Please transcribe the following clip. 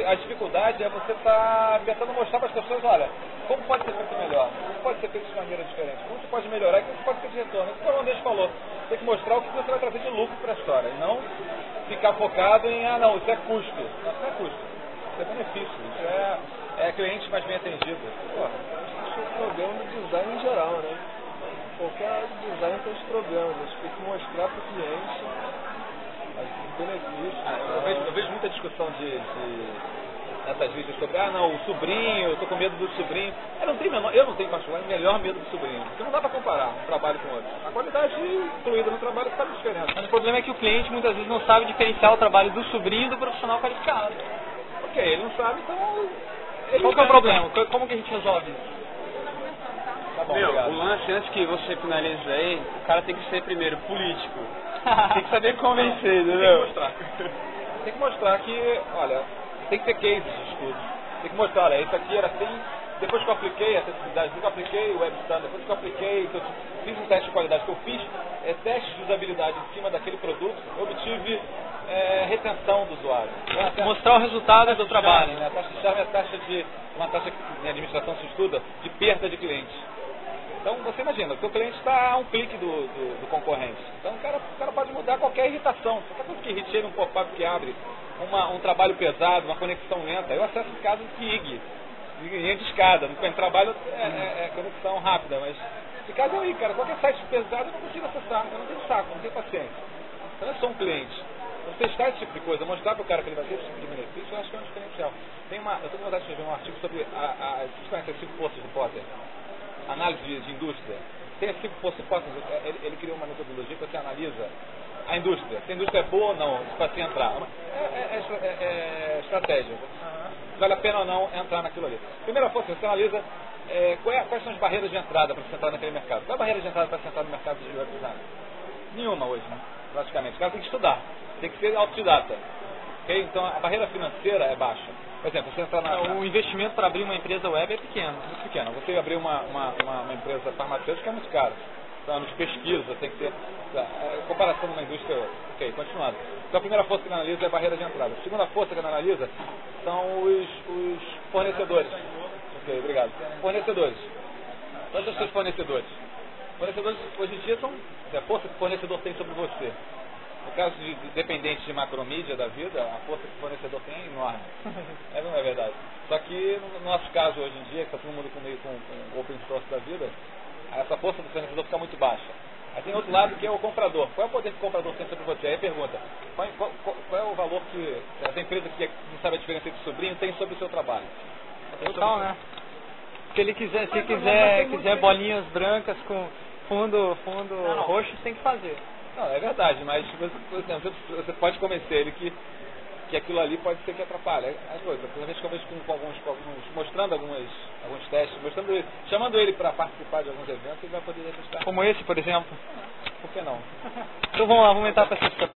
que a dificuldade é você estar tá tentando mostrar para as pessoas, olha, como pode ser feito melhor, como pode ser feito de maneira diferente, como você pode melhorar e como você pode ter de retorno. Que o holandês falou. Tem que mostrar o que você vai trazer de lucro para a história e não ficar focado em, ah não, isso é custo. Não, isso não é custo. Isso é benefício. Isso é, é cliente mais bem atendido. Porra, isso é um problema do design em geral, né? Qualquer design tem esse problema. Você tem que mostrar para o cliente os benefícios. Ah, muita discussão de, de nessas vídeos sobre, ah não, o sobrinho, eu tô com medo do sobrinho. Eu não tenho, menor, eu não tenho particular melhor medo do sobrinho. Porque não dá para comparar um trabalho com outro. A qualidade incluída no trabalho faz diferença. Mas o problema é que o cliente muitas vezes não sabe diferenciar o trabalho do sobrinho do profissional qualificado. Ok, ele não sabe, então. Ele Qual que é o problema? Como que a gente resolve isso? Tá bom, Meu, o lance antes que você finalize aí, o cara tem que ser primeiro político. tem que saber convencer, Tem que entendeu? mostrar. Tem que mostrar que, olha, tem que ter cases de estudo. Tem que mostrar, olha, isso aqui era assim, depois que eu apliquei a acessibilidade, depois que eu apliquei o web standard, depois que eu apliquei, que eu fiz um teste de qualidade, que eu fiz é, testes de usabilidade em cima daquele produto, eu obtive é, retenção do usuário. Então, Mostrar o resultado do trabalho. charme, né? A taxa de charme é a taxa de, uma taxa que em administração se estuda, de perda de clientes. Então você imagina, o seu cliente está a um clique do, do, do concorrente. Então o cara, o cara pode mudar qualquer irritação, qualquer coisa que irrite ele, um pop-up que abre, uma, um trabalho pesado, uma conexão lenta. Eu acesso casa de IG, linha de escada. No trabalho é, é- é conexão rápida, mas de casa eu ir, cara. Qualquer site pesado eu não consigo acessar, eu não tenho saco, não tenho paciência. Então eu sou um cliente. Então, testar esse tipo de coisa, mostrar para o cara que ele vai ter esse tipo de benefício, eu acho que é um diferencial. Tem uma, eu estou com vontade de escrever um artigo sobre a, a, vocês conhecem cinco forças do Potter? Análise de, indústria. Tem as cinco do Potter, ele, ele criou uma metodologia que você analisa a indústria. Se a indústria é boa ou não, para se entrar. É, é- é é- é estratégia. Vale a pena ou não entrar naquilo ali. Primeira força, você analisa é, é- quais são as barreiras de entrada para você entrar naquele mercado. Qual é a barreira de entrada para você entrar no mercado de web design? Nenhuma hoje, né? praticamente. O cara tem que estudar, tem que ser autodidata. Ok? Então a barreira financeira é baixa. Por exemplo, você entrar na, na- O investimento para abrir uma empresa web é pequeno. muito pequena. Você abrir uma, uma, uma, uma empresa farmacêutica é muito caro. Então, anos de pesquisa, tem que ter. É, comparação numa indústria. Ok, continuando. Então, a primeira força que analisa é a barreira de entrada. A segunda força que analisa são os, os fornecedores. Ok, obrigado. Fornecedores. Quais são os seus fornecedores? Fornecedores, hoje em dia, são a força que o fornecedor tem sobre você. No caso de de dependentes de macromídia da vida, a força que o fornecedor tem é enorme. É, não é verdade? Só que no nosso caso hoje em dia, que está todo mundo com meio com, com open source da vida, essa força do fornecedor fica muito baixa. Aí tem outro lado que é o comprador. Qual é o poder que o comprador tem sobre você? Aí pergunta, qual, qual- qual- é o valor que essa empresa que não sabe a diferença entre sobrinho tem sobre o seu trabalho? Total, né? Se ele quiser, se Mas, mas, mas quiser, quiser bolinhas brancas com fundo, fundo não. roxo, tem que fazer. Não, é verdade, mas você, por exemplo, você, pode convencer ele que, que aquilo ali pode ser que atrapalhe. É coisa, por exemplo, converso com, com alguns, com alguns, mostrando algumas, alguns testes, mostrando ele, chamando ele para participar de alguns eventos, ele vai poder testar. Como esse, por exemplo. Por que não? Então vamos lá, vamos entrar para essa